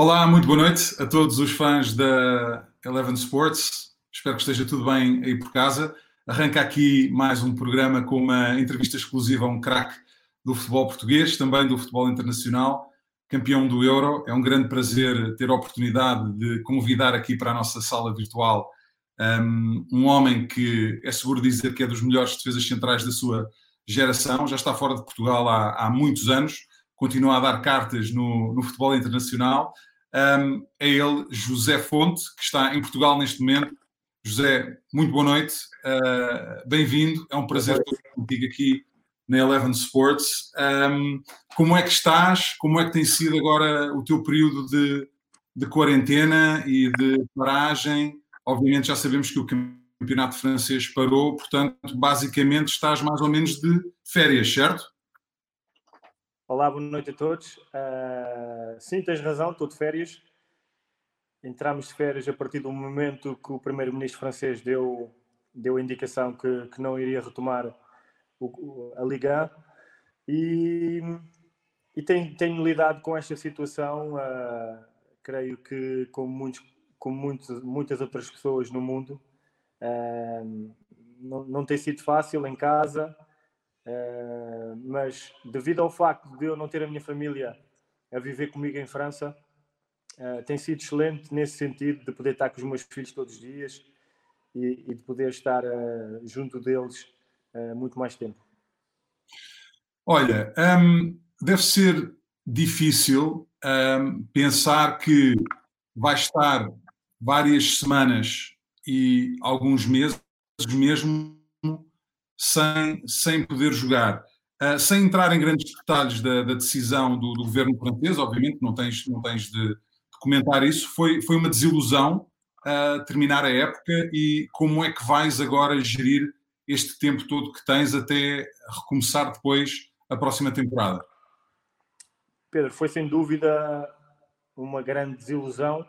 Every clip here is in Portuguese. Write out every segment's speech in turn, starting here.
Olá, muito boa noite a todos os fãs da Eleven Sports. Espero que esteja tudo bem aí por casa. Arranca aqui mais um programa com uma entrevista exclusiva a um craque do futebol português, também do futebol internacional, campeão do Euro. É um grande prazer ter a oportunidade de convidar aqui para a nossa sala virtual um, um homem que é seguro dizer que é dos melhores defesas centrais da sua geração, já está fora de Portugal há, há muitos anos, continua a dar cartas no, no futebol internacional. Um, é ele, José Fonte, que está em Portugal neste momento. José, muito boa noite, uh, bem-vindo, é um prazer estar contigo aqui na Eleven Sports. Um, como é que estás? Como é que tem sido agora o teu período de, de quarentena e de paragem? Obviamente já sabemos que o campeonato francês parou, portanto, basicamente estás mais ou menos de férias, certo? Olá, boa noite a todos. Uh, sim, tens razão, estou de férias. Entramos de férias a partir do momento que o primeiro-ministro francês deu, deu a indicação que, que não iria retomar o, a Liga e, e tenho, tenho, lidado com esta situação, uh, creio que como, muitos, como muitos, muitas outras pessoas no mundo, uh, não, não tem sido fácil em casa, mas devido ao facto de eu não ter a minha família a viver comigo em França, tem sido excelente nesse sentido de poder estar com os meus filhos todos os dias e, e de poder estar junto deles muito mais tempo. Olha, um, deve ser difícil um, pensar que vai estar várias semanas e alguns meses mesmo sem, sem poder jogar. Uh, sem entrar em grandes detalhes da, da decisão do, do, governo francês, obviamente não tens, não tens de, de comentar isso, foi, foi uma desilusão uh, terminar a época e como é que vais agora gerir este tempo todo que tens até recomeçar depois a próxima temporada? Pedro, foi sem dúvida uma grande desilusão,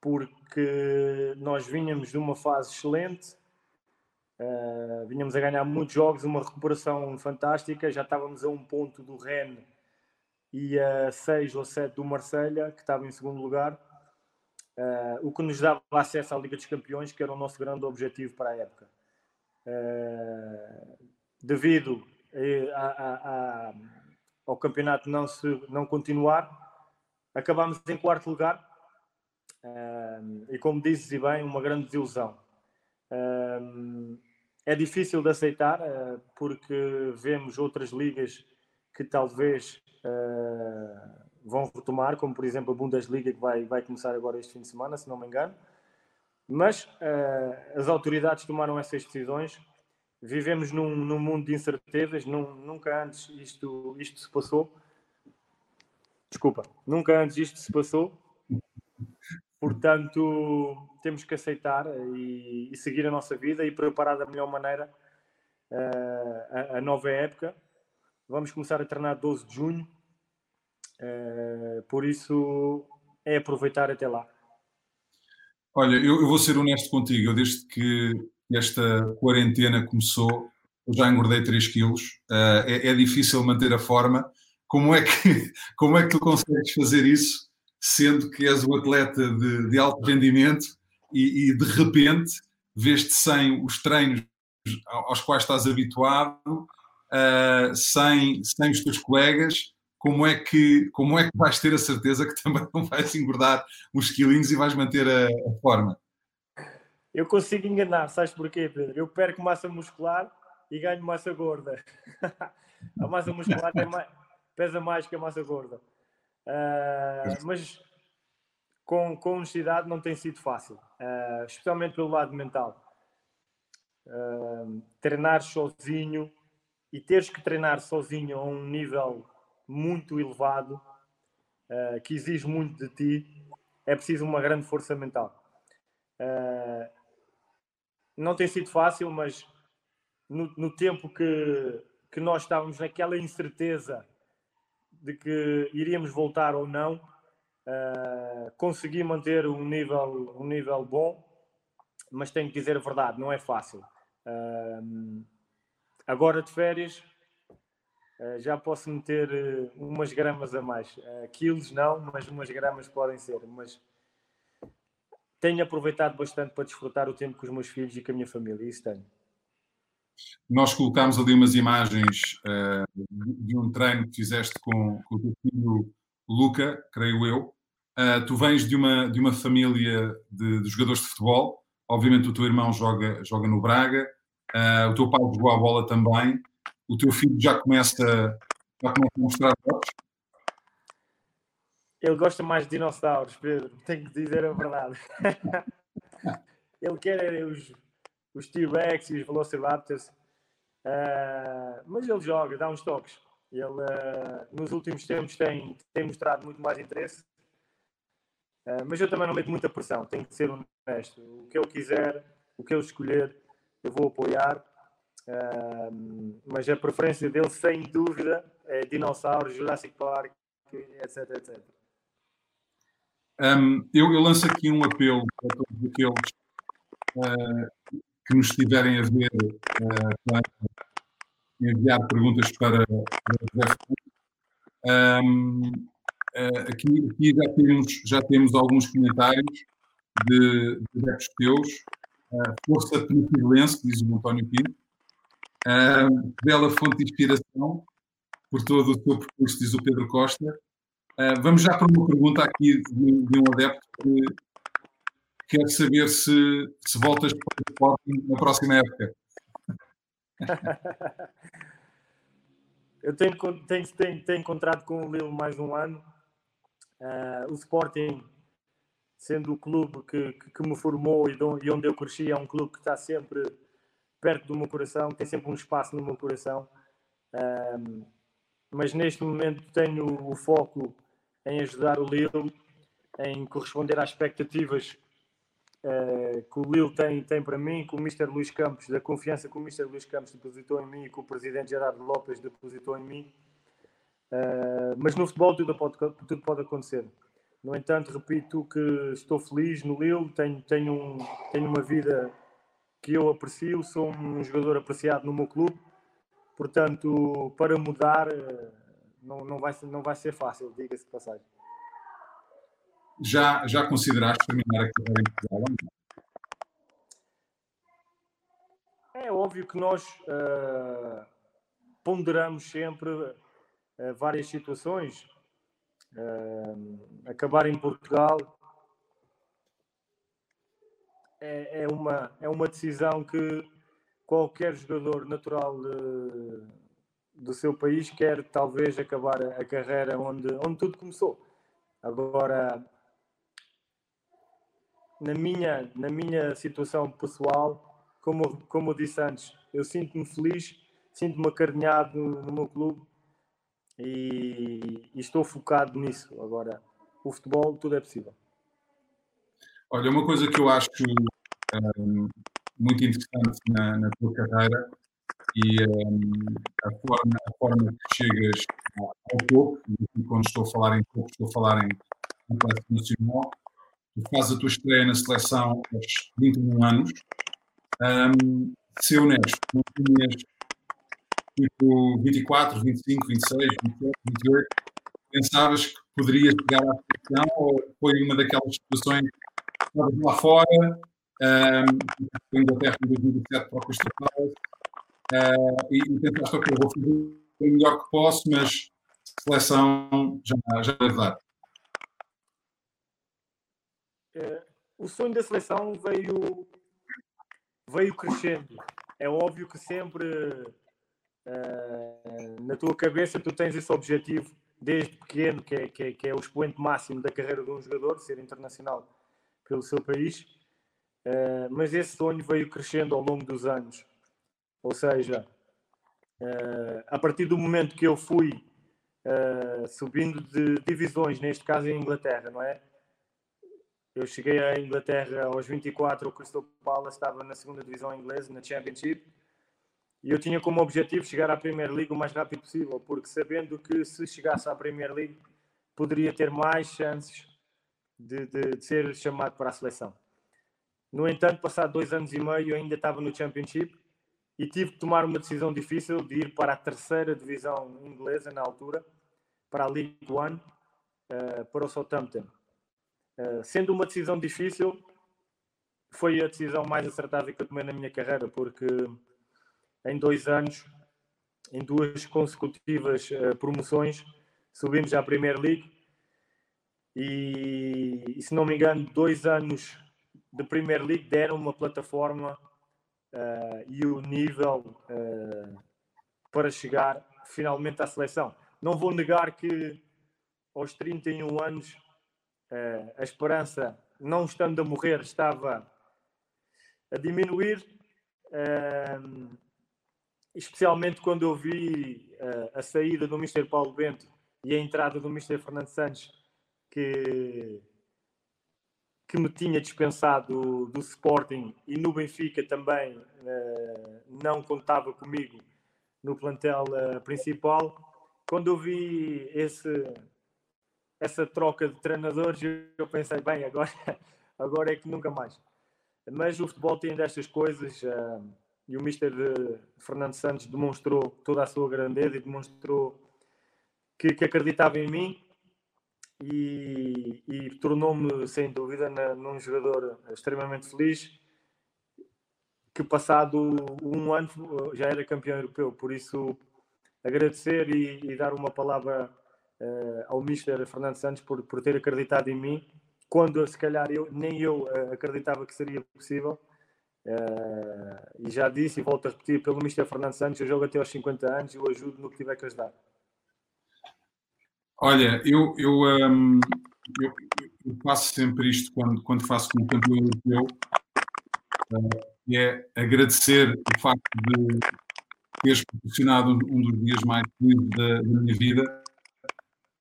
porque nós vinhamos de uma fase excelente, uh, vinhamos a ganhar muitos jogos, uma recuperação fantástica, já estávamos a um ponto do Rennes e a seis ou sete do Marselha, que estava em segundo lugar, uh, o que nos dava acesso à Liga dos Campeões, que era o nosso grande objetivo para a época. Uh, devido a, a, a, ao campeonato não, se, não continuar, acabámos em quarto lugar e como dizes e bem, uma grande desilusão. É difícil de aceitar uh, porque vemos outras ligas que talvez uh, vão retomar, como por exemplo a Bundesliga que vai, vai começar agora este fim de semana, se não me engano. Mas uh, as autoridades tomaram essas decisões vivemos num, num mundo de incertezas, num, nunca antes isto, isto se passou. Desculpa, nunca antes isto se passou. Portanto, temos que aceitar e, e seguir a nossa vida e preparar da melhor maneira uh, a, a, nova época. Vamos começar a treinar 12 de junho, uh, por isso é aproveitar até lá. Olha, eu, eu, vou ser honesto contigo. Eu, desde que esta quarentena começou, eu já engordei 3 quilos, uh, é, é, difícil manter a forma. Como é, que, como é que tu consegues fazer isso, sendo que és o atleta de, de alto rendimento e, e, de repente vês-te sem os treinos aos quais estás habituado, uh, sem, sem os teus colegas, como é, que, como é que vais ter a certeza que também não vais engordar uns quilinhos e vais manter a, a forma? Eu consigo enganar, sabes porquê, Pedro? Eu perco massa muscular e ganho massa gorda. a massa muscular mais, pesa mais que a massa gorda. Uh, mas com, com honestidade não tem sido fácil, uh, especialmente pelo lado mental. Uh, treinar sozinho e teres que treinar sozinho a um nível muito elevado, que exige muito de ti, é preciso uma grande força mental. Não tem sido fácil, mas no, no tempo que, que nós estávamos naquela incerteza de que iríamos voltar ou não, uh, consegui manter um nível, um nível bom, mas tenho que dizer a verdade, não é fácil. Uh, agora de férias, uh, já posso meter umas gramas a mais. quilos não, mas umas gramas podem ser. Mas tenho aproveitado bastante para desfrutar o tempo com os meus filhos e com a minha família. Isso tenho. Nós colocámos ali umas imagens de um treino que fizeste com, com o teu filho Luca, creio eu. tu vens de uma, de uma família de, de jogadores de futebol Obviamente o teu irmão joga, joga no Braga, uh, o teu pai jogou a bola também, o teu filho já começa, já começa a mostrar fotos? Ele gosta mais de dinossauros, Pedro, tenho que dizer a verdade. ele quer os, os T-Rex e os Velociraptors, uh, mas ele joga, dá uns toques. Ele, uh, nos últimos tempos, tem, tem mostrado muito mais interesse Uh, mas eu também não meto muita pressão, tenho que ser honesto. O que eu quiser, o que eu escolher, eu vou apoiar. Mas a preferência dele, sem dúvida, é dinossauros, Jurassic Park, etc, etc. Um, eu, eu, lanço aqui um apelo a todos aqueles uh, que nos estiverem a ver enviar perguntas para, para um, Uh, aqui, aqui já, temos, já temos alguns comentários de, de adeptos teus. Uh, Força Tranquilense, diz o António Pinto. Uh, bela fonte de inspiração por todo o teu percurso, diz o Pedro Costa. Uh, vamos já para uma pergunta aqui de, de um adepto que quer saber se, se voltas para o Sporting na próxima época. Eu tenho, tenho, tenho, tenho encontrado com o Lilo mais um ano Uh, o Sporting, sendo o clube que, que, que me formou e, e, onde eu cresci, é um clube que está sempre perto do meu coração, tem sempre um espaço no meu coração. Uh, mas neste momento tenho o foco em ajudar o Lille, em corresponder às expectativas uh, que o Lille tem, tem para mim, que o Mr. Luís Campos, da confiança que o Mr. Luís Campos depositou em mim e que o Presidente Gerardo Lopes depositou em mim. Uh, mas no futebol tudo pode, tudo pode acontecer. No entanto, repito que estou feliz no Lille, tenho, tenho, um, tenho uma vida que eu aprecio, sou um jogador apreciado no meu clube, portanto, para mudar ah, não, não, vai, não vai ser fácil, diga-se de passagem. Já, já consideraste terminar a carreira em Portugal? É óbvio que nós uh, ponderamos sempre uh, várias situações. Uh, acabar em Portugal é, é, uma, é uma decisão que qualquer jogador natural de, do seu país quer talvez acabar a, a carreira onde, onde tudo começou. Agora, na minha, na minha situação pessoal, como, como eu disse antes, eu sinto-me feliz, sinto-me acarinhado no, no meu clube e, e, estou focado nisso. Agora, o futebol, tudo é possível. Olha, uma coisa que eu acho um, muito interessante na, na, tua carreira e um, a, forma, a forma que chegas ao topo, quando estou a falar em topo, estou a falar em, em classe nacional, tu fazes a tua estreia na seleção aos 21 anos. Um, ser honesto, não tinhas tipo 24, 25, 26, 27, 28, pensavas que poderias chegar à seleção ou foi uma daquelas situações que estavas lá fora, um, Inglaterra em 2007 para o Crystal Palace, uh, e, e pensaste, ok, vou fazer o melhor que posso, mas seleção já, já vai dar. O sonho da seleção veio, veio crescendo. É óbvio que sempre uh, na tua cabeça tu tens esse objetivo desde pequeno, que é, que, é, que é o expoente máximo da carreira de um jogador, ser internacional pelo seu país, uh, mas esse sonho veio crescendo ao longo dos anos. Ou seja, uh, a partir do momento que eu fui subindo de divisões, neste caso em Inglaterra, não é? Eu cheguei à Inglaterra aos 24, o Crystal Palace estava na segunda divisão inglesa, na Championship, e eu tinha como objetivo chegar à Premier League o mais rápido possível, porque sabendo que se chegasse à Premier League poderia ter mais chances de, de, de ser chamado para a seleção. No entanto, passado dois anos e meio, eu ainda estava no Championship e tive que tomar uma decisão difícil de ir para a terceira divisão inglesa na altura, para a League One, uh, para o Southampton. Uh, sendo uma decisão difícil, foi a decisão mais acertada que eu tomei na minha carreira, porque em dois anos, em duas consecutivas uh, promoções, subimos à Premier League e, se não me engano, dois anos de Premier League deram uma plataforma uh, e o nível para chegar finalmente à seleção. Não vou negar que aos 31 anos uh, a esperança, não estando a morrer, estava a diminuir, especialmente quando eu vi a saída do Mr. Paulo Bento e a entrada do Mr. Fernando Santos, que que me tinha dispensado do, Sporting e no Benfica também uh, não contava comigo no plantel uh, principal. Quando eu vi esse, essa troca de treinadores, eu pensei, bem, agora, agora é que nunca mais. Mas o futebol tem destas coisas uh, e o Mister Fernando Santos demonstrou toda a sua grandeza e demonstrou que, que acreditava em mim e, e tornou-me, sem dúvida, num jogador extremamente feliz que passado um ano já era campeão europeu, por isso agradecer e, e dar uma palavra uh, ao Mister Fernando Santos por, por ter acreditado em mim, quando se calhar eu, nem eu uh, acreditava que seria possível. Uh, e já disse e volto a repetir, pelo Mister Fernando Santos, eu jogo até aos 50 anos e eu ajudo no que tiver que ajudar. Olha, eu, eu, um, eu, eu, faço sempre isto quando, quando faço como campeão europeu, uh, é agradecer o facto de teres proporcionado um, um dos dias mais felizes da, da minha vida.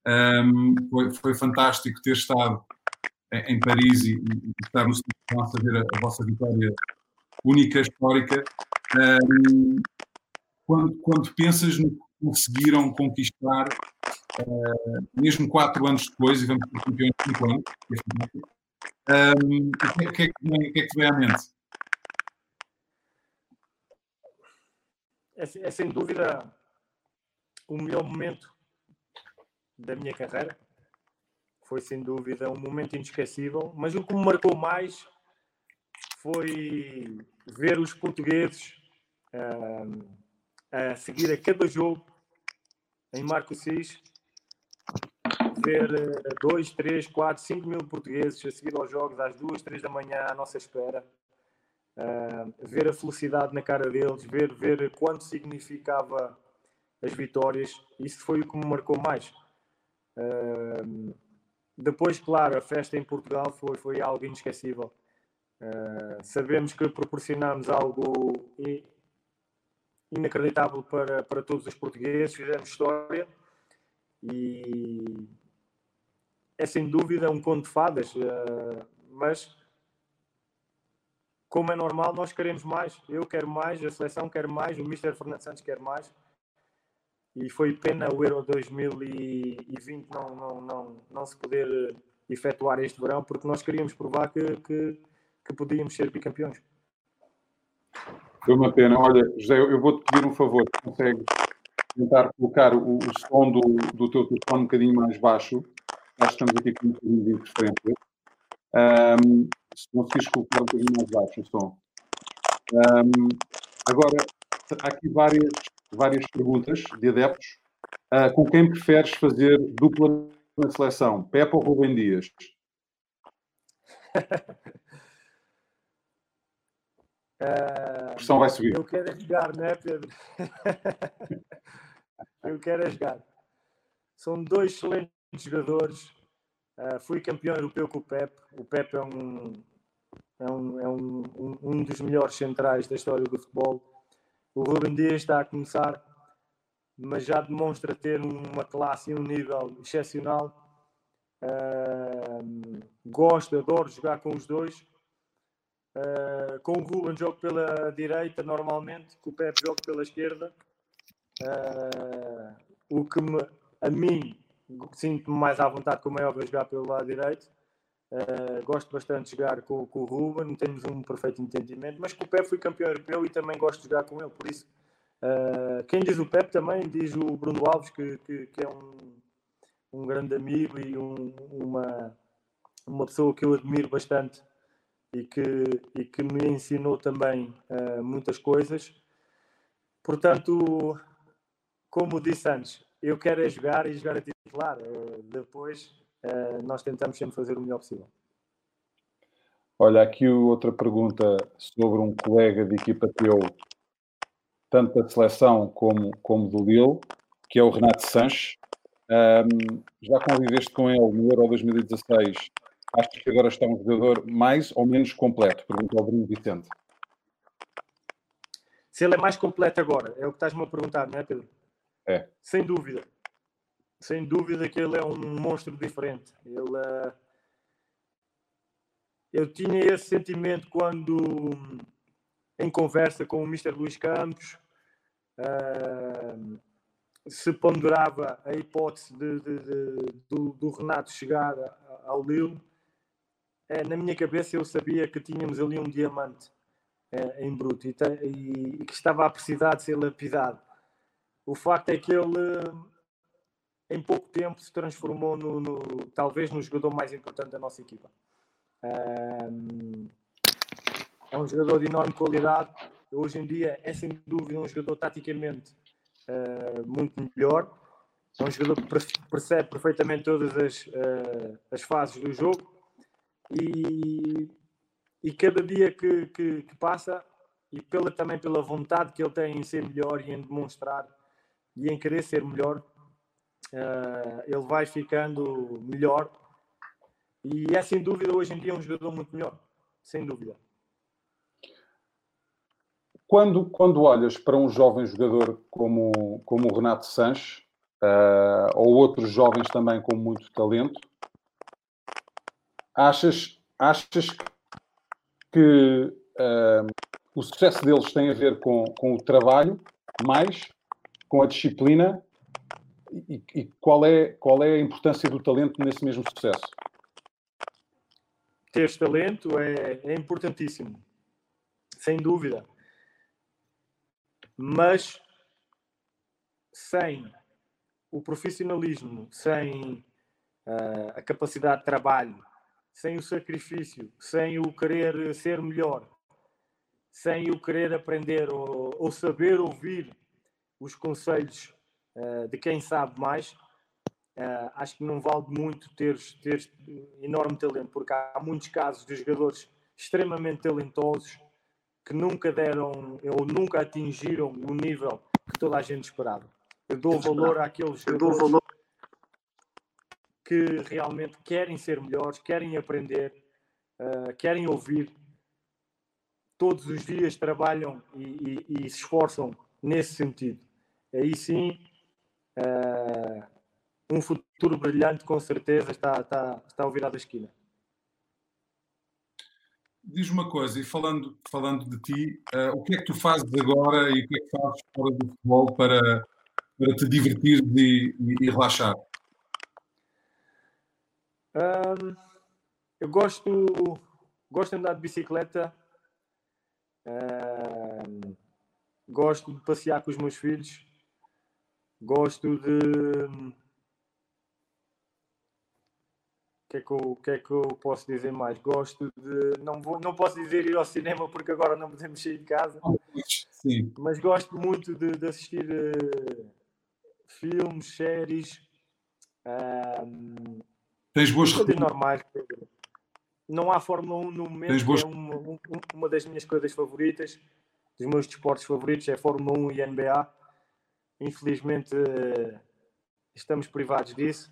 Um, foi, foi, fantástico ter estado em, Paris e, e, estar no a ver a, a, vossa vitória única, histórica. Um, quando, quando pensas no que conseguiram conquistar uh, mesmo quatro anos depois, e vamos ser campeões de cinco anos, um, o, que é, que, o que é que te vem à mente? É, é sem dúvida o melhor momento da minha carreira. Foi sem dúvida um momento inesquecível, mas o que me marcou mais foi ver os portugueses uh, a seguir a cada jogo em Marco Cis ver 2, 3, 4, 5 mil portugueses a seguir aos jogos às 2, 3 da manhã à nossa espera, uh, ver a felicidade na cara deles, ver, ver quanto significava as vitórias, isso foi o que me marcou mais. Depois, claro, a festa em Portugal foi, foi algo inesquecível. Uh, sabemos que proporcionamos algo inacreditável para, para todos os portugueses, fizemos história e é sem dúvida um conto de fadas, uh, mas como é normal, nós queremos mais. Eu quero mais, a seleção quer mais, o Mister Fernando Santos quer mais. E foi pena o Euro 2020 não, não, não, não se poder efetuar este verão, porque nós queríamos provar que, que, que podíamos ser bicampeões. Foi uma pena. Olha, José, eu vou-te pedir um favor. Consegues tentar colocar o, o som do, do teu telefone um bocadinho mais baixo? Nós estamos aqui com um bocadinho de interferência. Um, se conseguires colocar um bocadinho mais baixo o som. Um, agora, há aqui várias, várias perguntas de adeptos. Uh, com quem preferes fazer dupla na seleção? Pepe ou Rubem Dias? a pressão vai subir. Eu quero é jogar, não é, Pedro? eu quero é jogar. São dois excelentes jogadores. Uh, fui campeão europeu com o Pep. O Pep é um, é, um, é um, um, um, dos melhores centrais da história do futebol. O Ruben Dias está a começar, mas já demonstra ter uma classe e um nível excepcional. Uh, gosto, adoro jogar com os dois. Uh, com o Ruben jogo pela direita normalmente, com o Pep jogo pela esquerda. Uh, o que me, a mim sinto-me mais à vontade, como é óbvio, jogar pelo lado direito. Uh, gosto bastante de jogar com, com, o Ruben, temos um perfeito entendimento, mas com o Pep fui campeão europeu e também gosto de jogar com ele, por isso. Uh, quem diz o Pep também diz o Bruno Alves, que, que, que é um, um grande amigo e um, uma, uma pessoa que eu admiro bastante e que, e que me ensinou também uh, muitas coisas. Portanto, como disse antes, eu quero é jogar e jogar a titular. Depois nós tentamos sempre fazer o melhor possível. Olha, aqui outra pergunta sobre um colega de equipa teu, tanto da seleção como, como do Lille, que é o Renato Sanches. Um, já conviveste com ele no Euro 2016. Achas que agora está um jogador mais ou menos completo? Pergunta ao Bruno Vicente. Se ele é mais completo agora, é o que estás-me a perguntar, não é, Pedro? É. Sem dúvida. Sem dúvida que ele é um monstro diferente. Ele, uh... Eu tinha esse sentimento quando, em conversa com o Mr. Luís Campos, uh... se ponderava a hipótese de, de, de, do, do, Renato chegar ao Lille. É, na minha cabeça eu sabia que tínhamos ali um diamante é, em bruto e, e, e, que estava a precisar de ser lapidado. O facto é que ele, em pouco tempo, se transformou no, no talvez no jogador mais importante da nossa equipa. É um jogador de enorme qualidade. Hoje em dia é sem dúvida um jogador taticamente uh, muito melhor. É um jogador que percebe perfeitamente todas as, uh, as fases do jogo e, e cada dia que, que, que, passa e pela, também pela vontade que ele tem em ser melhor e em demonstrar e em querer ser melhor, uh, ele vai ficando melhor. E é sem dúvida hoje em dia um jogador muito melhor, sem dúvida. Quando, quando olhas para um jovem jogador como, como o Renato Sanches, uh, ou outros jovens também com muito talento, achas, achas que uh, o sucesso deles tem a ver com, com o trabalho mais com a disciplina e, qual, é, qual é a importância do talento nesse mesmo sucesso? Ter talento é, é importantíssimo, sem dúvida. Mas sem o profissionalismo, sem uh, a capacidade de trabalho, sem o sacrifício, sem o querer ser melhor, sem o querer aprender ou, ou saber ouvir os conselhos uh, de quem sabe mais, uh, acho que não vale muito ter, ter enorme talento, porque há muitos casos de jogadores extremamente talentosos que nunca deram ou nunca atingiram o nível que toda a gente esperava. Eu dou valor àqueles jogadores que realmente querem ser melhores, querem aprender, uh, querem ouvir, todos os dias trabalham e, e, e se esforçam nesse sentido. Aí sim um futuro brilhante com certeza está, está, está ao virar da esquina. Diz uma coisa, e falando, falando de ti, uh, o que é que tu fazes agora e o que é que fazes fora do futebol para, para te divertir e, e, e relaxar? Um, eu gosto, gosto de andar de bicicleta, um, gosto de passear com os meus filhos, Gosto de. O que, é que, eu, que é que eu posso dizer mais? Gosto de. Não, vou, não posso dizer ir ao cinema porque agora não podemos sair de casa. Sim. Mas gosto muito de, de assistir uh, filmes, séries. Um, Tens boas coisas normais. Não há Fórmula 1 no momento, boas... é uma, uma das minhas coisas favoritas. Dos meus desportos favoritos é Fórmula 1 e NBA Infelizmente estamos privados disso.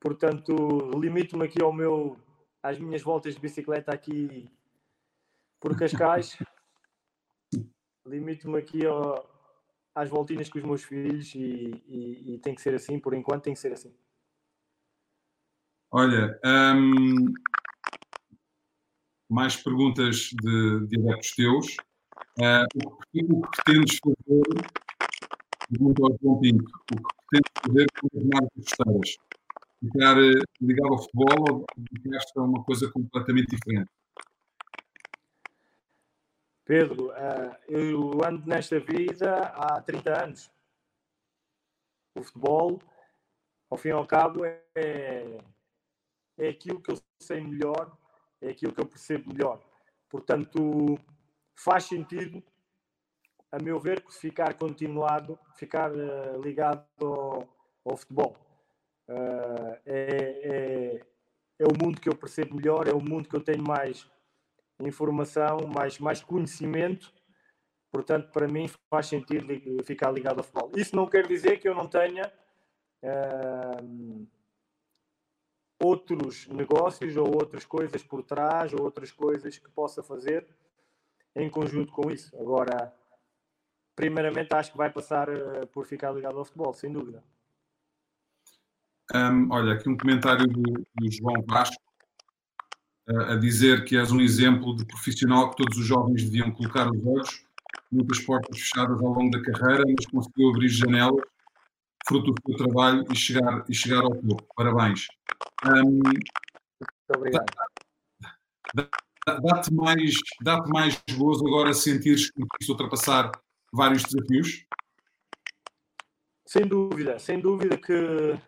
Portanto, limito-me aqui ao meu, às minhas voltas de bicicleta aqui por Cascais. limito-me aqui ao, às voltinhas com os meus filhos e, e, e, tem que ser assim, por enquanto tem que ser assim. Olha, hum, mais perguntas de, de adeptos teus. Uh, o, que, o que pretendes fazer Pergunta ao João Pinto. O que pretende fazer com as marcas costeiras? ficar eh, ligado ao futebol ou dedicaste a uma coisa completamente diferente? Pedro, uh, eu ando nesta vida há 30 anos. O futebol, ao fim e ao cabo, é, é aquilo que eu sei melhor, é aquilo que eu percebo melhor. Portanto, faz sentido, a meu ver, ficar continuado, ficar uh, ligado ao, ao futebol. Uh, é, é, é o mundo que eu percebo melhor, é o mundo que eu tenho mais informação, mais, mais conhecimento. Portanto, para mim faz sentido ficar ligado ao futebol. Isso não quer dizer que eu não tenha uh, outros negócios ou outras coisas por trás ou outras coisas que possa fazer em conjunto com isso. Agora, primeiramente, acho que vai passar uh, por ficar ligado ao futebol, sem dúvida. Um, olha, aqui um comentário do, do João Vasco a dizer que és um exemplo de profissional que todos os jovens deviam colocar os olhos, muitas portas fechadas ao longo da carreira, mas conseguiu abrir janelas, fruto do teu trabalho e chegar, e chegar ao topo. Parabéns. Um, obrigado. Dá-te mais, dá mais gozo agora sentires que conseguiste ultrapassar vários desafios? Sem dúvida, sem dúvida que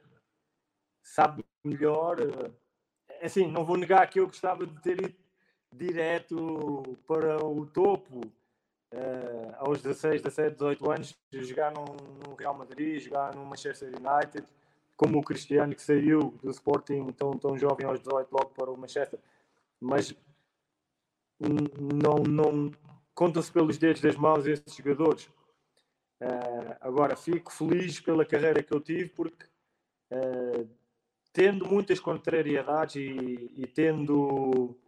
sabe melhor eh, é assim, não vou negar que eu gostava de ter ido direto para o topo uh, aos 16, 17, 18 anos, jogar no, Real Madrid, jogar no Manchester United, como o Cristiano que saiu do Sporting tão, tão jovem aos 18 logo para o Manchester. Mas não, não contam-se pelos dedos das mãos esses jogadores. Uh, agora, fico feliz pela carreira que eu tive porque uh, tendo muitas contrariedades e, e tendo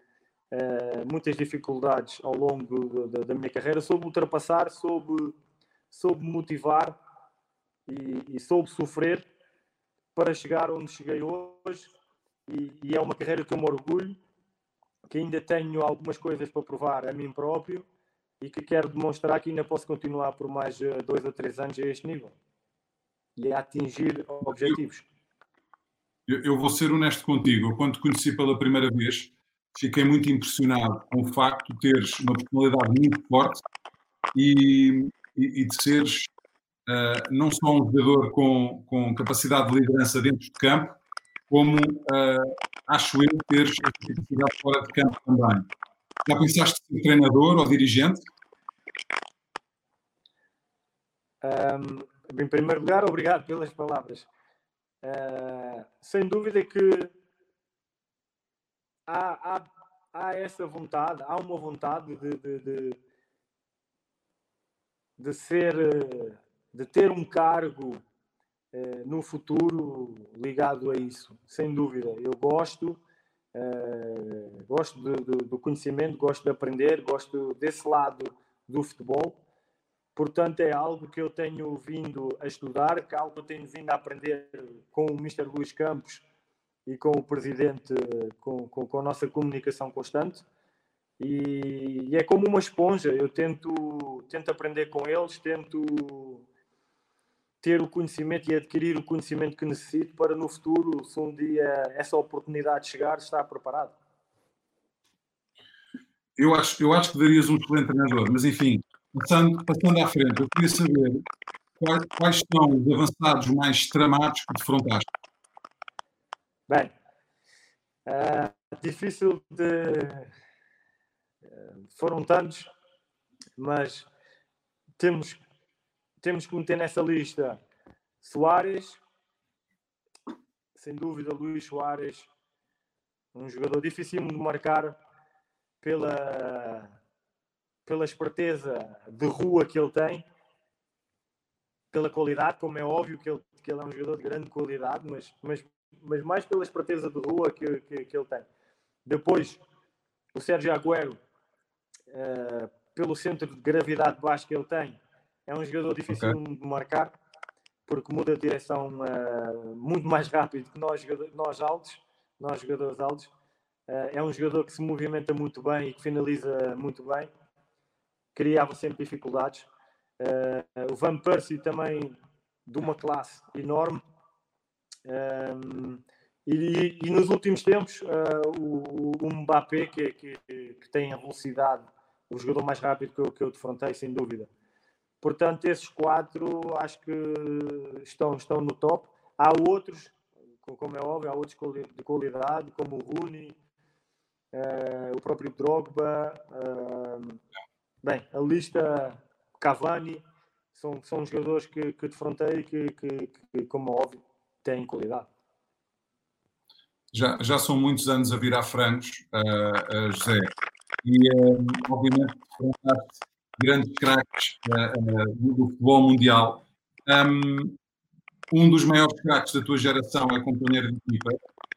uh, muitas dificuldades ao longo da, da, minha carreira, soube ultrapassar, soube, soube motivar e, e soube sofrer para chegar onde cheguei hoje. E, e, é uma carreira que eu me orgulho, que ainda tenho algumas coisas para provar a mim próprio e que quero demonstrar que ainda posso continuar por mais eh, dois ou três anos a este nível e a atingir objetivos. Eu, eu, vou ser honesto contigo. Quando te conheci pela primeira vez, fiquei muito impressionado com o facto de teres uma personalidade muito forte e, e, e de seres uh, não só um jogador com, com capacidade de liderança dentro de campo, como uh, acho eu teres essa capacidade fora de campo também. Já pensaste em treinador ou dirigente? Um, em primeiro lugar, obrigado pelas palavras. Uh, sem dúvida que há, há, há, essa vontade, há uma vontade de, de, de, de ser, de ter um cargo uh, no futuro ligado a isso, sem dúvida. Eu gosto, uh, gosto do, do conhecimento, gosto de aprender, gosto desse lado do futebol Portanto, é algo que eu tenho vindo a estudar, que é algo que eu tenho vindo a aprender com o Mr. Luís Campos e com o Presidente, com, com, com a nossa comunicação constante. E, e, é como uma esponja, eu tento, tento aprender com eles, tento ter o conhecimento e adquirir o conhecimento que necessito para no futuro, se um dia essa oportunidade chegar, estar preparado. Eu acho, eu acho que darias um excelente treinador, mas enfim, Passando, passando à frente, eu queria saber quais, quais são os avançados mais tramados que defrontaste? Bem, uh, difícil de. Uh, foram tantos, mas temos, temos que meter nessa lista Soares, sem dúvida, Luís Soares, um jogador difícil de marcar pela pela esperteza de rua que ele tem, pela qualidade, como é óbvio que ele, que ele é um jogador de grande qualidade, mas, mas, mas mais pela esperteza de rua que, que, que ele tem. Depois, o Sérgio Agüero, uh, pelo centro de gravidade baixo que ele tem, é um jogador difícil okay. de marcar, porque muda de direção uh, muito mais rápido que nós, nós altos, nós jogadores altos. Uh, é um jogador que se movimenta muito bem e que finaliza muito bem criava sempre dificuldades. Uh, o Van Persie também de uma classe enorme. Um, E, e, nos últimos tempos, o, o Mbappé, que, que, que, tem a velocidade, o jogador mais rápido que eu, que eu defrontei, sem dúvida. Portanto, esses quatro acho que estão, estão no top. Há outros, como é óbvio, há outros de qualidade, como o Rooney, uh, o próprio Drogba. Uh, bem, a lista Cavani são, são jogadores que, que defrontei que, que, que, como é óbvio, têm qualidade já, já são muitos anos a virar frangos, uh, uh, José, e obviamente grandes craques do futebol mundial. Um, um dos maiores craques da tua geração é companheiro de equipa.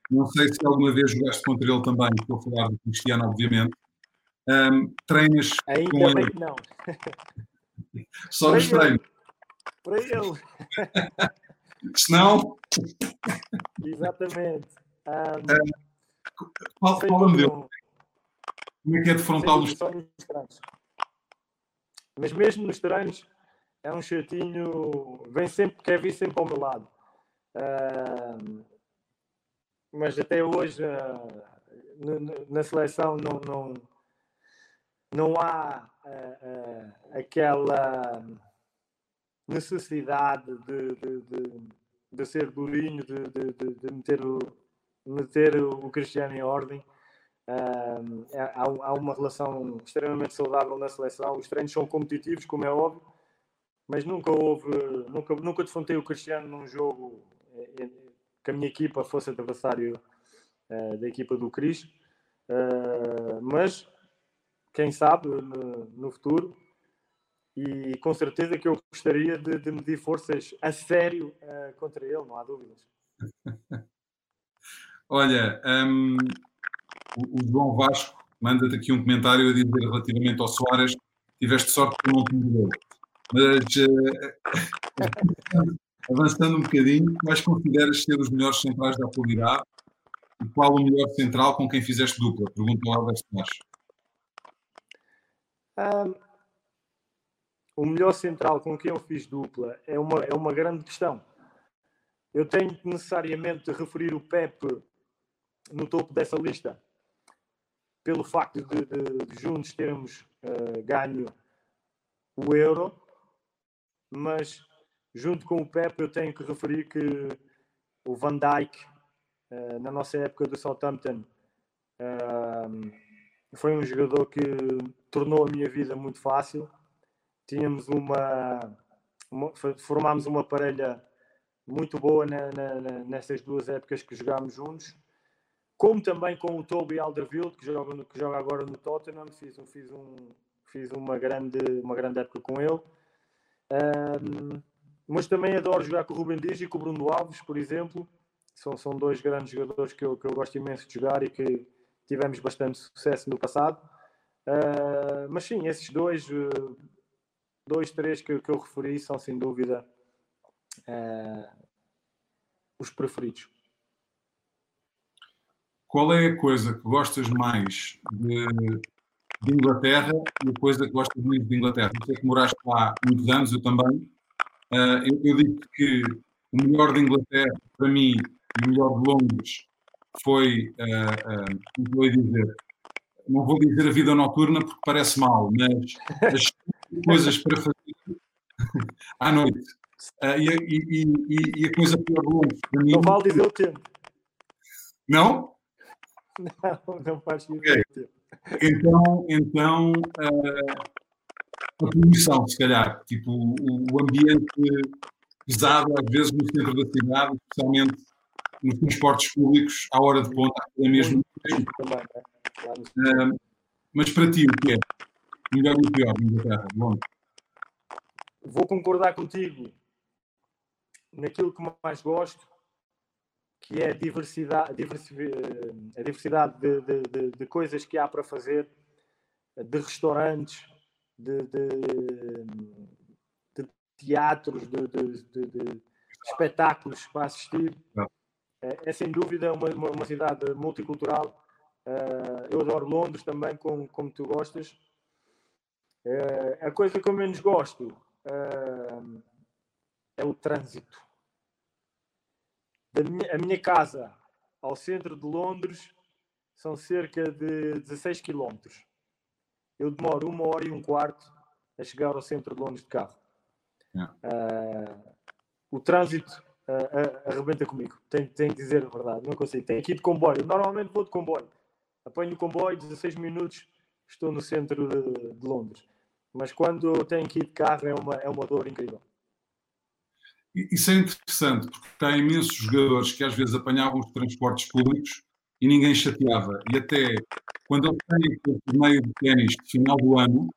Não sei se alguma vez jogaste contra ele também, estou a falar do Cristiano, obviamente. Um, treinas Ainda com ele. que não. Só nos treinos. Para ele. Se não. Exatamente. Um, Fala-me dele. Como é que é de frontal nos treinos? Mas mesmo nos treinos, é um chatinho, vem sempre, quer vir sempre ao meu lado. Uh, mas até hoje, uh, na seleção, não, não, não há uh, aquela necessidade de, de, de, de, ser durinho, de, de, meter o, meter o Cristiano em ordem. Uh, há, há, uma relação extremamente saudável na seleção. Os treinos são competitivos, como é óbvio, mas nunca houve, nunca, nunca defrontei o Cristiano num jogo eh, eh, que a minha equipa fosse adversário uh, da equipa do Cris. Uh, mas quem sabe no, no, futuro, e com certeza que eu gostaria de, de medir forças a sério contra ele, não há dúvidas. Olha, um, o, João Vasco manda-te aqui um comentário a dizer relativamente ao Soares: tiveste sorte que não te mudou. Mas uh, avançando um bocadinho, quais consideras ser os melhores centrais da atualidade e qual o melhor central com quem fizeste dupla? Pergunta ao Soares. Um, o melhor central com quem eu fiz dupla é uma, é uma grande questão. Eu tenho que necessariamente referir o Pepe no topo dessa lista pelo facto de, de, de juntos termos uh, ganho o Euro, mas junto com o Pep eu tenho que referir que o Van Dijk, uh, na nossa época do Southampton, uh, foi um jogador que tornou a minha vida muito fácil. Tínhamos uma, uma formámos uma parelha muito boa na, na, nessas duas épocas que jogámos juntos como também com o Toby Alderweireld, que joga, que joga agora no Tottenham, fiz, fiz, um, fiz uma, grande, uma grande época com ele. Um, mas também adoro jogar com o Ruben Dias e com o Bruno Alves, por exemplo. São, são dois grandes jogadores que eu, que eu gosto imenso de jogar e que tivemos bastante sucesso no passado. Uh, mas sim, esses dois, dois três que, que eu referi são sem dúvida uh, os preferidos. Qual é a coisa que gostas mais de, de Inglaterra e a coisa que gostas muito de Inglaterra? Sei que moraste lá muitos anos, eu também. Uh, eu, eu, digo que o melhor de Inglaterra, para mim, e o melhor de Londres foi, uh, uh, como vou dizer, não vou dizer a vida noturna porque parece mal, mas as coisas para fazer à noite. Uh, e, e, e, e, a coisa pior de Londres, para mim. Não vale dizer o tempo. Não? Não, não faz sentido. Okay. Então, então uh, a poluição, se calhar, tipo o, o, ambiente pesado, às vezes, no centro da cidade, especialmente nos transportes públicos, à hora de ponta, é mesmo. Também, né? claro. uh, mas para ti, o que é? Melhor e pior, Inglaterra? Bom. Vou concordar contigo naquilo que mais gosto que é a diversidade, a diversidade de, de, de, de, coisas que há para fazer, de restaurantes, de, teatros, de, espetáculos para assistir. É, é, sem dúvida uma, uma, uma cidade multicultural. Uh, eu adoro Londres também, como, como tu gostas. Uh, a coisa que eu menos gosto uh, é o trânsito minha, a minha casa ao centro de Londres são cerca de 16 quilómetros. Eu demoro uma hora e um quarto a chegar ao centro de Londres de carro. Uh, o trânsito uh, arrebenta comigo, tenho, tenho que dizer a verdade, não consigo. Tenho que ir de comboio. Normalmente vou de comboio. Apanho o comboio, 16 minutos, estou no centro de, de Londres. Mas quando tenho que ir de carro é uma, é uma dor incrível. Isso é interessante, porque há imensos jogadores que às vezes apanhavam os transportes públicos e ninguém chateava. E até quando ele tem aquele torneio de ténis de final do ano,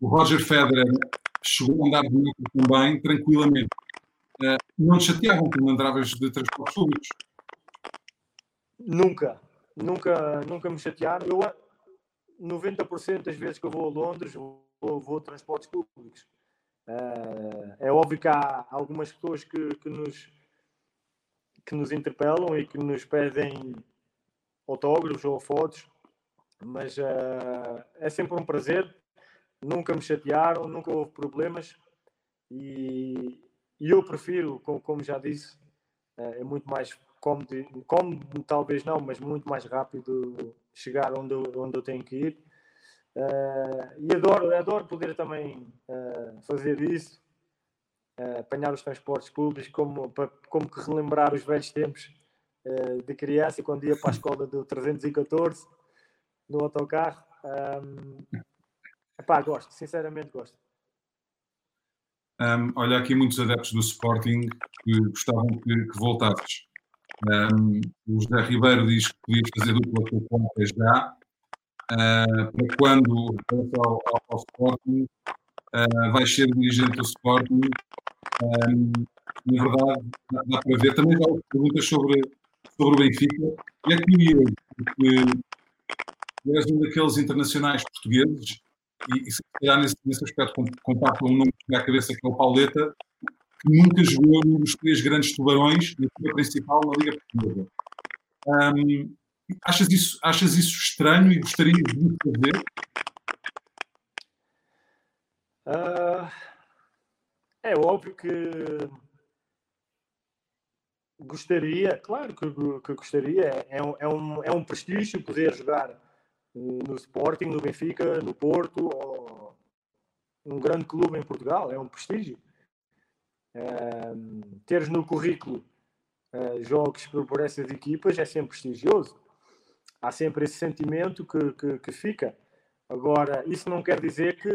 o Roger Federer chegou a andar de moto também, tranquilamente. Uh, não te chateavam quando andavas de transportes públicos? Nunca, nunca, nunca me chatearam. Eu, 90% das vezes que eu vou a Londres, vou, vou a transportes públicos. Uh, é óbvio que há algumas pessoas que, que, nos, que nos interpelam e que nos pedem autógrafos ou fotos, mas uh, é sempre um prazer. Nunca me chatearam, nunca houve problemas e, e eu prefiro, como, como já disse, uh, é muito mais cómodo, talvez não, mas muito mais rápido chegar onde onde eu tenho que ir e adoro, adoro poder também uh, fazer isso, uh, apanhar os transportes públicos, como, como que relembrar os velhos tempos de criança, quando ia para a escola do 314, no autocarro. Um, epá, gosto, sinceramente gosto. Um, olha, aqui muitos adeptos do Sporting que gostavam que, que voltasses. Um, o José Ribeiro diz que podia fazer dupla com o já para quando ao, ao, ao Sporting, uh, vais ser dirigente do Sporting. Um, na verdade, dá, para ver. Também há perguntas sobre, sobre o Benfica. E é curioso, porque és um daqueles internacionais portugueses, e, e se calhar nesse, nesse aspecto comparto um nome que à cabeça, que é o Pauleta, que nunca jogou num dos três grandes tubarões na equipa principal na Liga Portuguesa. Um, Achas isso, achas isso estranho e gostarias de fazer? Uh, é óbvio que gostaria, claro que, que gostaria, é um, é, um, é um prestígio poder jogar no Sporting, no Benfica, no Porto, ou um grande clube em Portugal, é um prestígio. Uh, teres no currículo uh, jogos por essas equipas é sempre prestigioso há sempre esse sentimento que, que, que fica. Agora, isso não quer dizer que,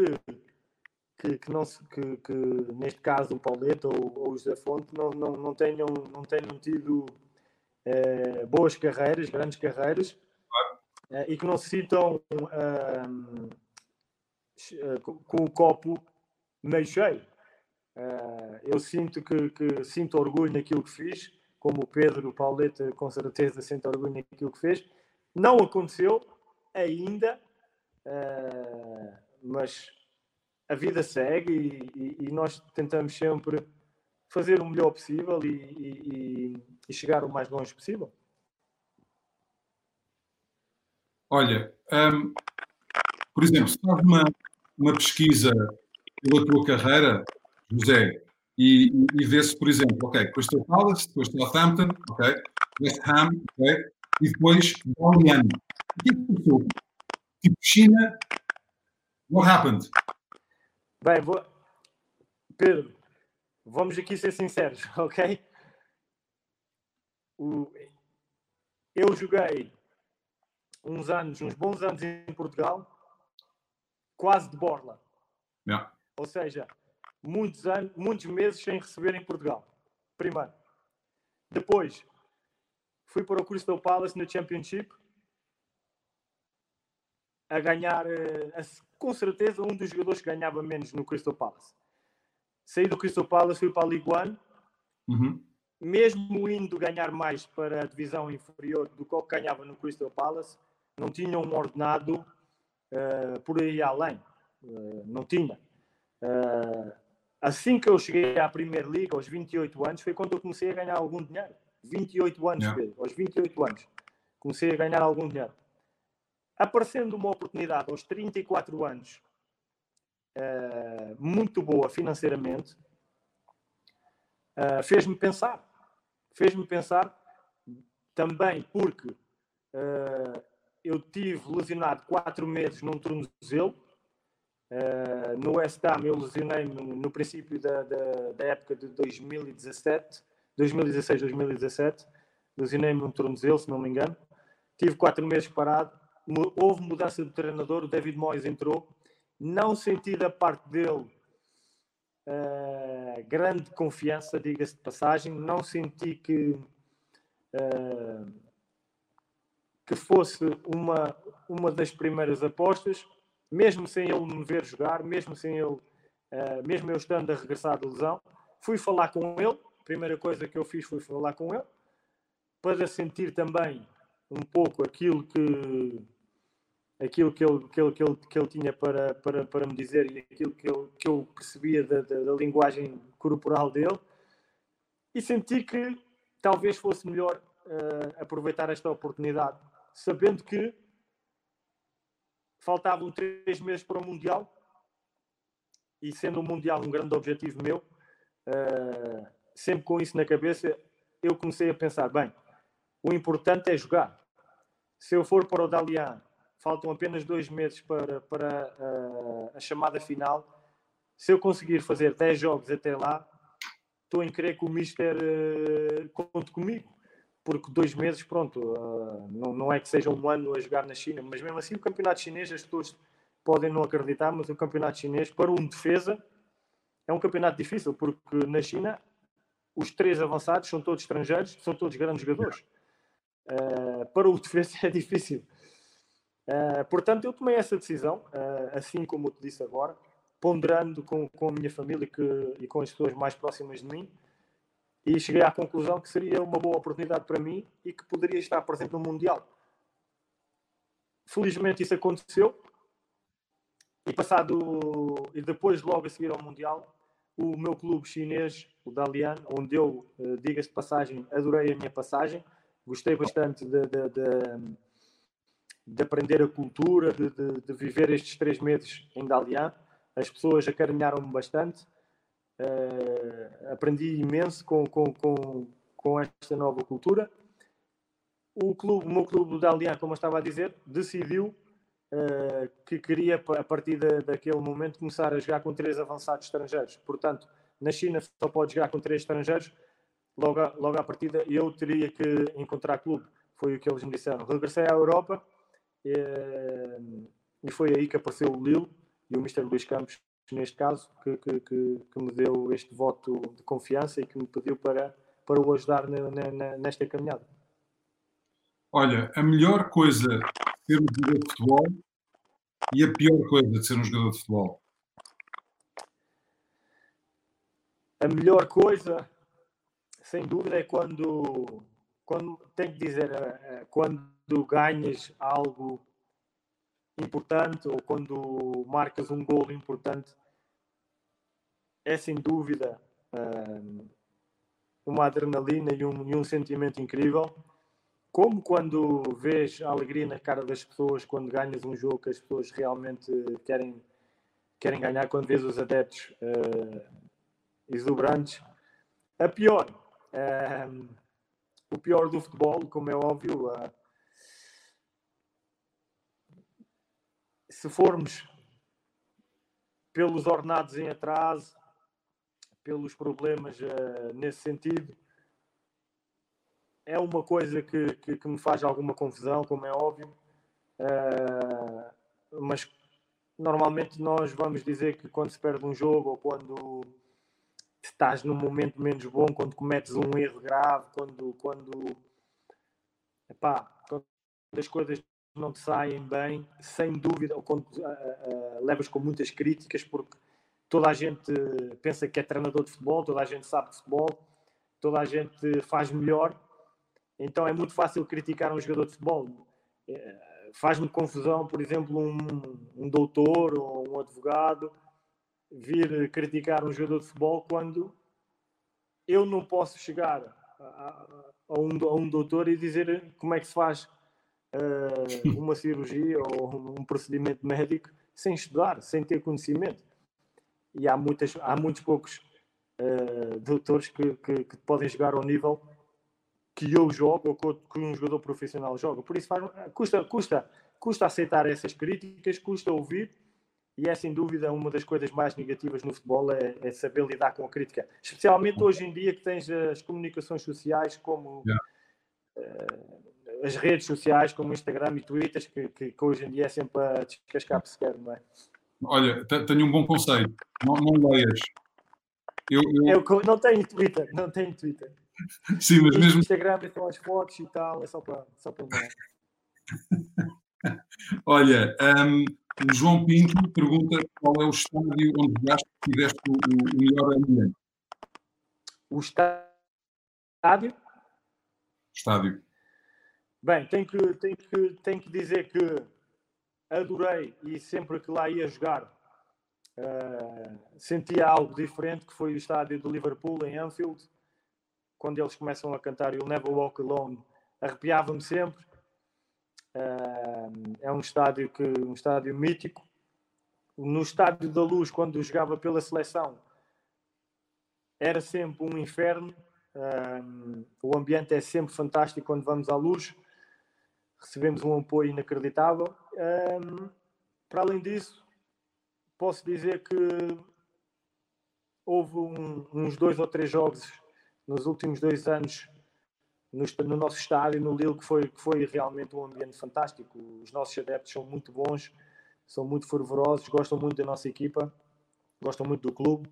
que, que, não, que, que neste caso o Pauleta ou, ou o José Fonte não, não, não, tenham, não tenham tido é, boas carreiras, grandes carreiras, é, e que não se sintam eh, com o copo meio cheio. Eu sinto que, que, sinto orgulho naquilo que fiz, como o Pedro o Pauleta com certeza sente orgulho naquilo que fez, não aconteceu ainda, uh, mas a vida segue e, e, e, nós tentamos sempre fazer o melhor possível e, e chegar o mais longe possível. Olha, um, por exemplo, se faz uma, uma pesquisa pela tua carreira, José, e, e vê-se, por exemplo, ok, Crystal Palace, depois Southampton, ok, West Ham, ok, e depois Dalian. O que é que passou? Tipo, China, what happened? Bem, vou... Pedro, vamos aqui ser sinceros, ok? O... Eu joguei uns anos, uns bons anos em Portugal, quase de borla. Yeah. Ou seja, muitos anos, muitos meses sem receber em Portugal. Primeiro. Depois, fui para o Crystal Palace no Championship a ganhar, eh, com certeza, um dos jogadores que ganhava menos no Crystal Palace. Saí do Crystal Palace, fui para a League One. Uhum. Mesmo indo ganhar mais para a divisão inferior do que o que ganhava no Crystal Palace, não tinha um ordenado uh, por aí além. Uh, não tinha. Uh, assim que eu cheguei à Primeira Liga, aos 28 anos, foi quando eu comecei a ganhar algum dinheiro. 28 anos, yeah. Aos 28 anos, comecei a ganhar algum dinheiro. Aparecendo uma oportunidade aos 34 anos, uh, muito boa financeiramente, uh, fez-me pensar. Fez-me pensar também porque uh, eu tive lesionado quatro meses num tornozelo. Uh, no West Ham eu lesionei-me no princípio da, da, da, época de 2017, 2016, 2017. Lesionei-me num tornozelo, se não me engano. Tive quatro meses parado. Houve mudança de treinador, o David Moyes entrou. Não senti da parte dele uh, grande confiança, diga-se de passagem. Não senti que, uh, que fosse uma, uma das primeiras apostas, mesmo sem ele me ver jogar, mesmo sem ele, uh, mesmo eu estando a regressar de lesão. Fui falar com ele, primeira coisa que eu fiz foi falar com ele, para sentir também um pouco aquilo que aquilo que ele, que ele, que ele, que ele tinha para, para, para me dizer e aquilo que eu, que eu percebia da, da, da linguagem corporal dele e senti que talvez fosse melhor uh, aproveitar esta oportunidade, sabendo que faltavam três meses para o Mundial e sendo o Mundial um grande objetivo meu, uh, sempre com isso na cabeça, eu comecei a pensar, bem, o importante é jogar. Se eu for para o Dalian faltam apenas dois meses para, para uh, a chamada final. Se eu conseguir fazer 10 jogos até lá, estou em crer que o Mister uh, conte comigo. Porque dois meses, pronto, uh, não, não é que seja um ano a jogar na China, mas mesmo assim o campeonato chinês, as pessoas podem não acreditar, mas o campeonato chinês, para um defesa, é um campeonato difícil, porque na China os três avançados são todos estrangeiros, são todos grandes jogadores. Uh, para o defesa é difícil. Uh, portanto, eu tomei essa decisão, uh, assim como eu te disse agora, ponderando com, com a minha família que, e com as pessoas mais próximas de mim, e cheguei à conclusão que seria uma boa oportunidade para mim e que poderia estar presente no Mundial. Felizmente isso aconteceu, e passado, e depois logo a seguir ao Mundial, o meu clube chinês, o Dalian, onde eu, uh, diga-se de passagem, adorei a minha passagem, gostei bastante de, de, de de aprender a cultura, de, de, viver estes três meses em Dalian. As pessoas acarinharam-me bastante. Uh, aprendi imenso com, com, com, com esta nova cultura. O, clube, o meu clube do Dalian, como eu estava a dizer, decidiu uh, que queria, a partir de, daquele momento, começar a jogar com três avançados estrangeiros. Portanto, na China só pode jogar com três estrangeiros. Logo, a, logo à partida, eu teria que encontrar clube. Foi o que eles me disseram. Regressei à Europa é, e foi aí que apareceu o Lille e o Mr. Luís Campos, neste caso, que, que, que, que, me deu este voto de confiança e que me pediu para, para o ajudar na, na, nesta caminhada. Olha, a melhor coisa ser um jogador de futebol e a pior coisa de ser um jogador de futebol? A melhor coisa, sem dúvida, é quando, quando tenho que dizer, eh, eh, quando ganhas algo importante ou quando marcas um gol importante, é sem dúvida um, uma adrenalina e um, e um sentimento incrível. Como quando vês a alegria na cara das pessoas quando ganhas um jogo que as pessoas realmente querem, querem ganhar, quando vês os adeptos uh, exuberantes. A pior, uh, o pior do futebol, como é óbvio, uh, se formos pelos ordenados em atraso, pelos problemas nesse sentido, é uma coisa que, que, que, me faz alguma confusão, como é óbvio, uh, mas normalmente nós vamos dizer que quando se perde um jogo ou quando estás num momento menos bom, quando cometes um erro grave, quando, quando, epá, quando as coisas não te saem bem, sem dúvida, ou quando uh, uh, levas com muitas críticas, porque toda a gente pensa que é treinador de futebol, toda a gente sabe de futebol, toda a gente faz melhor, então é muito fácil criticar um jogador de futebol. Uh, Faz-me confusão, por exemplo, um, um doutor ou um advogado vir criticar um jogador de futebol quando eu não posso chegar a, a, a, um, a um doutor e dizer como é que se faz uh, uma cirurgia ou um procedimento médico sem estudar, sem ter conhecimento. E há, muitas, há muitos poucos uh, doutores que, que, que, podem chegar ao nível que eu jogo ou que um jogador profissional joga. Por isso faz, custa, custa, custa aceitar essas críticas, custa ouvir, e é sem dúvida uma das coisas mais negativas no futebol é, é saber lidar com a crítica. Especialmente hoje em dia que tens as comunicações sociais como yeah. uh, as redes sociais como Instagram e Twitter, que, que, que, hoje em dia é sempre a descascar sequer, não é? Olha, tenho um bom conselho. Não, não leias. Eu, eu... eu não tenho Twitter, não tenho Twitter. Sim, mas mesmo. Instagram são as fotos e tal, é só para, só para Olha, um, o João Pinto pergunta qual é o estádio onde jogaste e tiveste o, o melhor ambiente. O estádio? Estádio. Bem, tenho que, tenho, que, tenho que dizer que adorei e sempre que lá ia jogar uh, sentia algo diferente, que foi o estádio do Liverpool em Anfield quando eles começam a cantar You'll Never Walk Alone, arrepiava-me sempre. é um estádio que um estádio mítico. No estádio da Luz, quando jogava pela seleção, era sempre um inferno. o ambiente é sempre fantástico quando vamos à Luz. Recebemos um apoio inacreditável. para além disso, posso dizer que houve um, uns dois ou três jogos nos últimos dois anos no, no, nosso estádio, no Lille, que foi, que foi realmente um ambiente fantástico. Os nossos adeptos são muito bons, são muito fervorosos, gostam muito da nossa equipa, gostam muito do clube.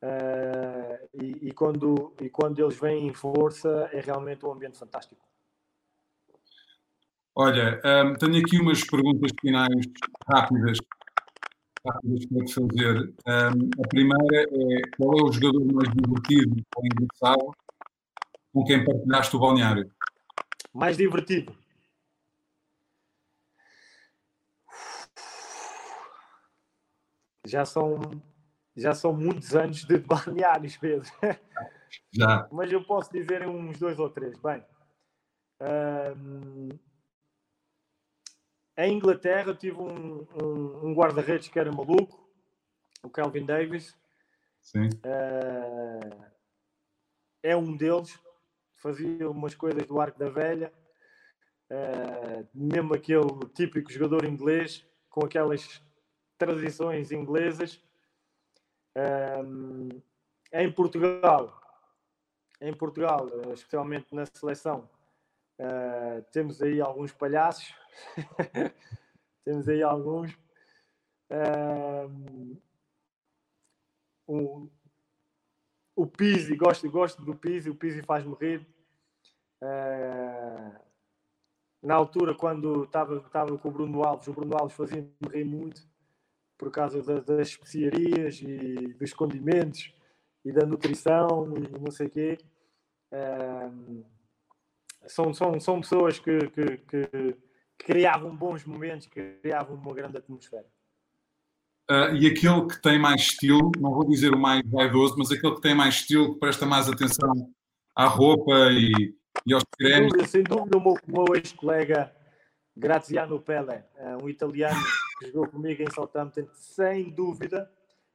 Uh, e, e, quando, e quando eles vêm em força, é realmente um ambiente fantástico. Olha, um, tenho aqui umas perguntas finais rápidas, rápidas para te fazer. Um, a primeira é qual é o jogador mais divertido ou engraçado com quem partilhaste o balneário? Mais divertido. Já são, já são muitos anos de balneários, Pedro. Já. Mas eu posso dizer uns dois ou três. Bem, um, em Inglaterra tive um, um, um guarda-redes que era maluco, o Calvin Davis. Sim. Uh, é um deles. Fazia umas coisas do arco da velha. Uh, mesmo aquele típico jogador inglês com aquelas tradições inglesas. Uh, em Portugal, em Portugal, especialmente na seleção, Uh, temos aí alguns palhaços, temos aí alguns. Uh, um, o Pizzi, gosto, gosto do Pizzi, o Pizzi faz-me rir. Uh, na altura, quando estava, com o Bruno Alves, o Bruno Alves fazia-me rir muito por causa das, das especiarias e dos condimentos e da nutrição e não sei o quê. Uh, são, são, são pessoas que, que, que, criavam bons momentos, que criavam uma grande atmosfera. Uh, e aquele que tem mais estilo, não vou dizer o mais vaidoso, mas aquele que tem mais estilo, que presta mais atenção à roupa e, e aos cremes. Sem dúvida, o meu, meu ex-colega Graziano Pelle, uh, um italiano que jogou comigo em Southampton, sem dúvida,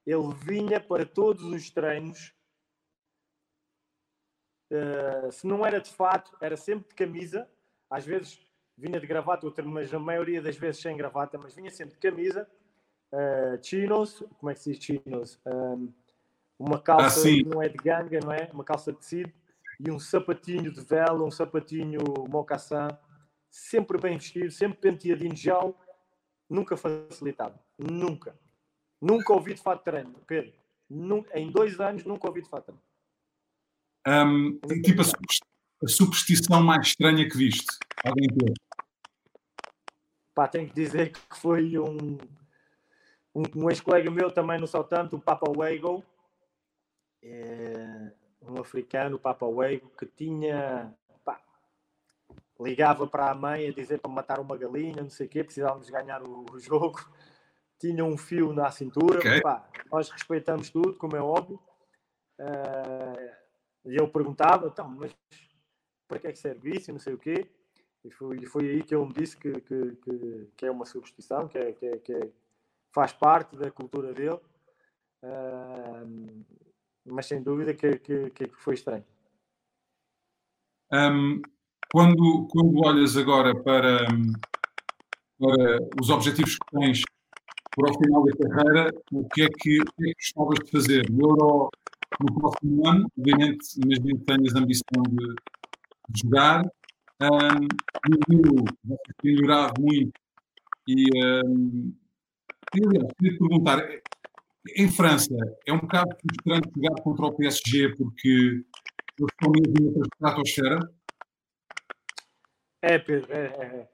ele vinha para todos os treinos eh, se não era de fato, era sempre de camisa, às vezes vinha de gravata, outra, mas a maioria das vezes sem gravata, mas vinha sempre de camisa, uh, chinos, como é que se diz chinos? Um, eh, uma calça ah, que não é de ganga, não é? Uma calça de tecido e um sapatinho de vela, um sapatinho mocassin, sempre bem vestido, sempre penteadinho de gel, nunca facilitado, nunca. Nunca ouvi de fato treino, Pedro. Nunca, em dois anos nunca ouvi de fato treino. Um, tipo a, a, superstição mais estranha que viste? Alguém ter? Pá, tenho que dizer que foi um, um, um ex-colega meu também no Saltanto, o Papa Wego, é, um africano, o Papa Wego, que tinha. Pá, ligava para a mãe a dizer para matar uma galinha, não sei o quê, precisávamos ganhar o, o jogo. Tinha um fio na cintura. Okay. Pá, nós respeitamos tudo, como é óbvio. Uh, e eu perguntava, então, mas para que é que serve isso? Não sei o quê. E foi, foi aí que ele me disse que, que, que, que é uma superstição, que, é, que, é, que é, faz parte da cultura dele. Uh, mas sem dúvida que, que, que foi estranho. Um, quando, quando olhas agora para, para os objetivos que tens para o final da carreira, o que é que, que, é que gostavas de fazer? Euro no próximo ano, obviamente, imagino que tenhas a ambição de, de jogar. No Rio, tem melhorado muito e, um, aliás, queria perguntar, em França, é um bocado frustrante jogar contra o PSG porque eles estão mesmo na estratosfera? É, Pedro, é, é.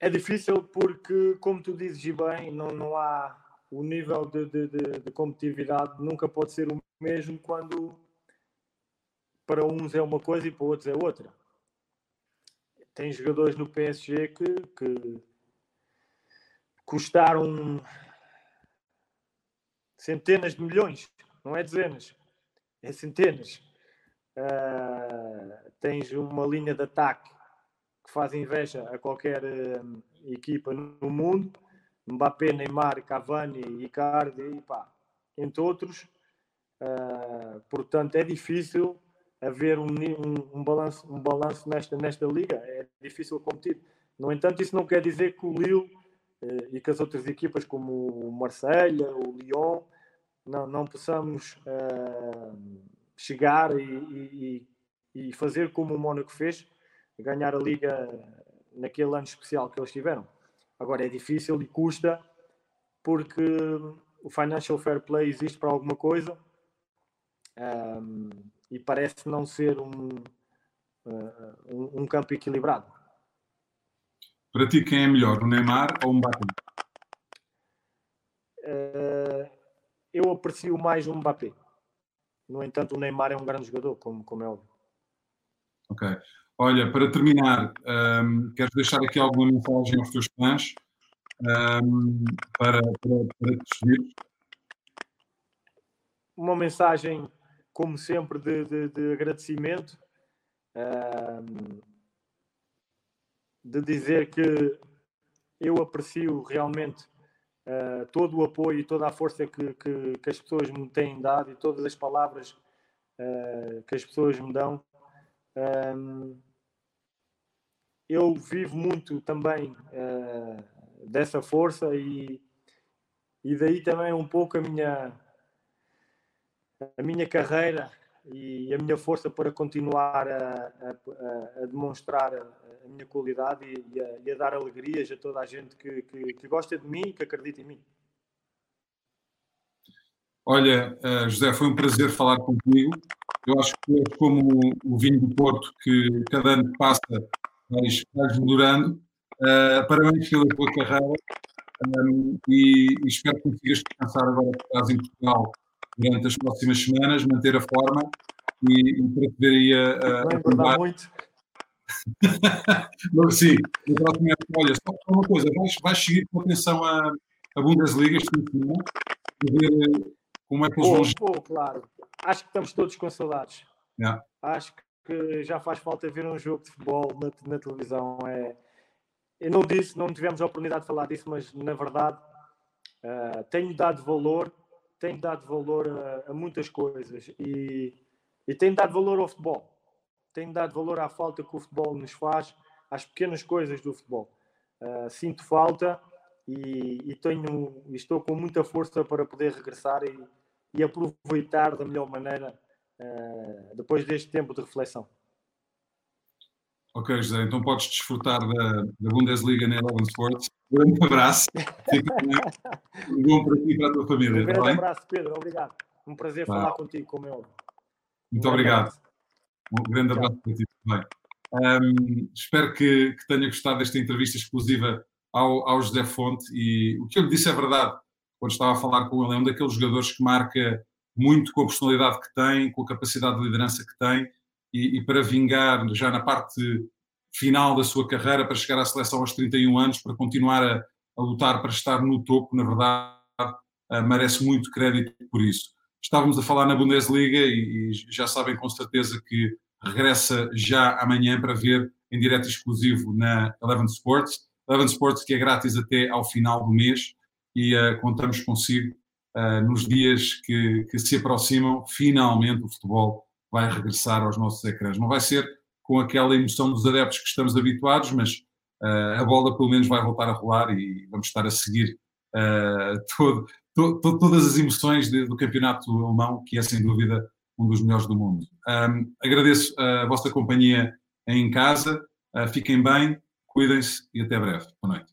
É difícil porque, como tu dizes e bem, não, não há o nível de, de, de, de, competitividade nunca pode ser o mesmo quando para uns é uma coisa e para outros é outra. Tem jogadores no PSG que, que custaram centenas de milhões, não é dezenas, é centenas. Uh, tens uma linha de ataque que faz inveja a qualquer uh, equipa no mundo. Mbappé, Neymar, Cavani, Icardi, pá, entre outros. Uh, portanto, é difícil haver um, um, um, balanço, um balanço nesta, nesta liga. É difícil competir. No entanto, isso não quer dizer que o Lille uh, e que as outras equipas, como o Marselha, o Lyon, não, não possamos uh, chegar e, e, e fazer como o Mónaco fez, ganhar a Liga naquele ano especial que eles tiveram. Agora é difícil e custa porque o Financial Fair Play existe para alguma coisa um, e parece não ser um, uh, um, campo equilibrado. Para ti, quem é melhor, o Neymar ou o Mbappé? Uh, eu aprecio mais o Mbappé. No entanto, o Neymar é um grande jogador, como, como é óbvio. Ok. Olha, para terminar, um, queres deixar aqui alguma mensagem aos teus fãs um, para, para, para te despedir? Uma mensagem, como sempre, de, de, de agradecimento, um, de dizer que eu aprecio realmente uh, todo o apoio e toda a força que, que, que, as pessoas me têm dado e todas as palavras uh, que as pessoas me dão. Um, eu vivo muito também uh, dessa força e, e daí também um pouco a minha a minha carreira e a minha força para continuar a, a, a demonstrar a, a, minha qualidade e, e, a, e, a, dar alegrias a toda a gente que, que, que gosta de mim e que acredita em mim. Olha, uh, José, foi um prazer falar contigo. Eu acho que é como o vinho do Porto, que cada ano que passa vais, vais melhorando. Uh, parabéns pela tua carreira um, e, e, espero que consigas descansar agora que estás em Portugal durante as próximas semanas, manter a forma e, e para poder aí a, a, a muito. sim, na próxima época, olha, só uma coisa, vais, vais seguir com atenção a, a Bundesliga este semana, ver como é que eles vão. Claro, acho que estamos todos com saudades. Yeah. Acho que já faz falta ver um jogo de futebol na, na televisão. É, eu não disse, não tivemos a oportunidade de falar disso, mas na verdade uh, tenho dado valor tem dado valor a, a muitas coisas e, e tem dado valor ao futebol. Tem dado valor à falta que o futebol nos faz, às pequenas coisas do futebol. Uh, sinto falta e, e, tenho, estou com muita força para poder regressar e, e aproveitar da melhor maneira uh, depois deste tempo de reflexão. Ok, José, então podes desfrutar da, da Bundesliga na Eleven Sports um grande abraço. um bom para ti e para a tua família. Um grande tá abraço, Pedro. Obrigado. Um prazer tá. falar contigo, como é óbvio. Muito um obrigado. Abraço. Um grande abraço para ti também. Um, espero que, que, tenha gostado desta entrevista exclusiva ao, ao José Fonte e o que eu lhe disse é verdade. Quando estava a falar com ele, é um daqueles jogadores que marca muito com a personalidade que tem, com a capacidade de liderança que tem e, e para vingar já na parte final da sua carreira para chegar à seleção aos 31 anos, para continuar a, a lutar para estar no topo, na verdade, uh, merece muito crédito por isso. Estávamos a falar na Bundesliga e, e, já sabem com certeza que regressa já amanhã para ver em direto exclusivo na Eleven Sports. Eleven Sports que é grátis até ao final do mês e uh, contamos consigo uh, nos dias que, que se aproximam, finalmente o futebol vai regressar aos nossos ecrãs. Não vai ser com aquela emoção dos adeptos que estamos habituados, mas uh, a bola pelo menos vai voltar a rolar e vamos estar a seguir todo, to, to, todas as emoções de, do campeonato alemão, que é sem dúvida um dos melhores do mundo. Um, agradeço a vossa companhia em casa, uh, fiquem bem, cuidem-se e até breve. Boa noite.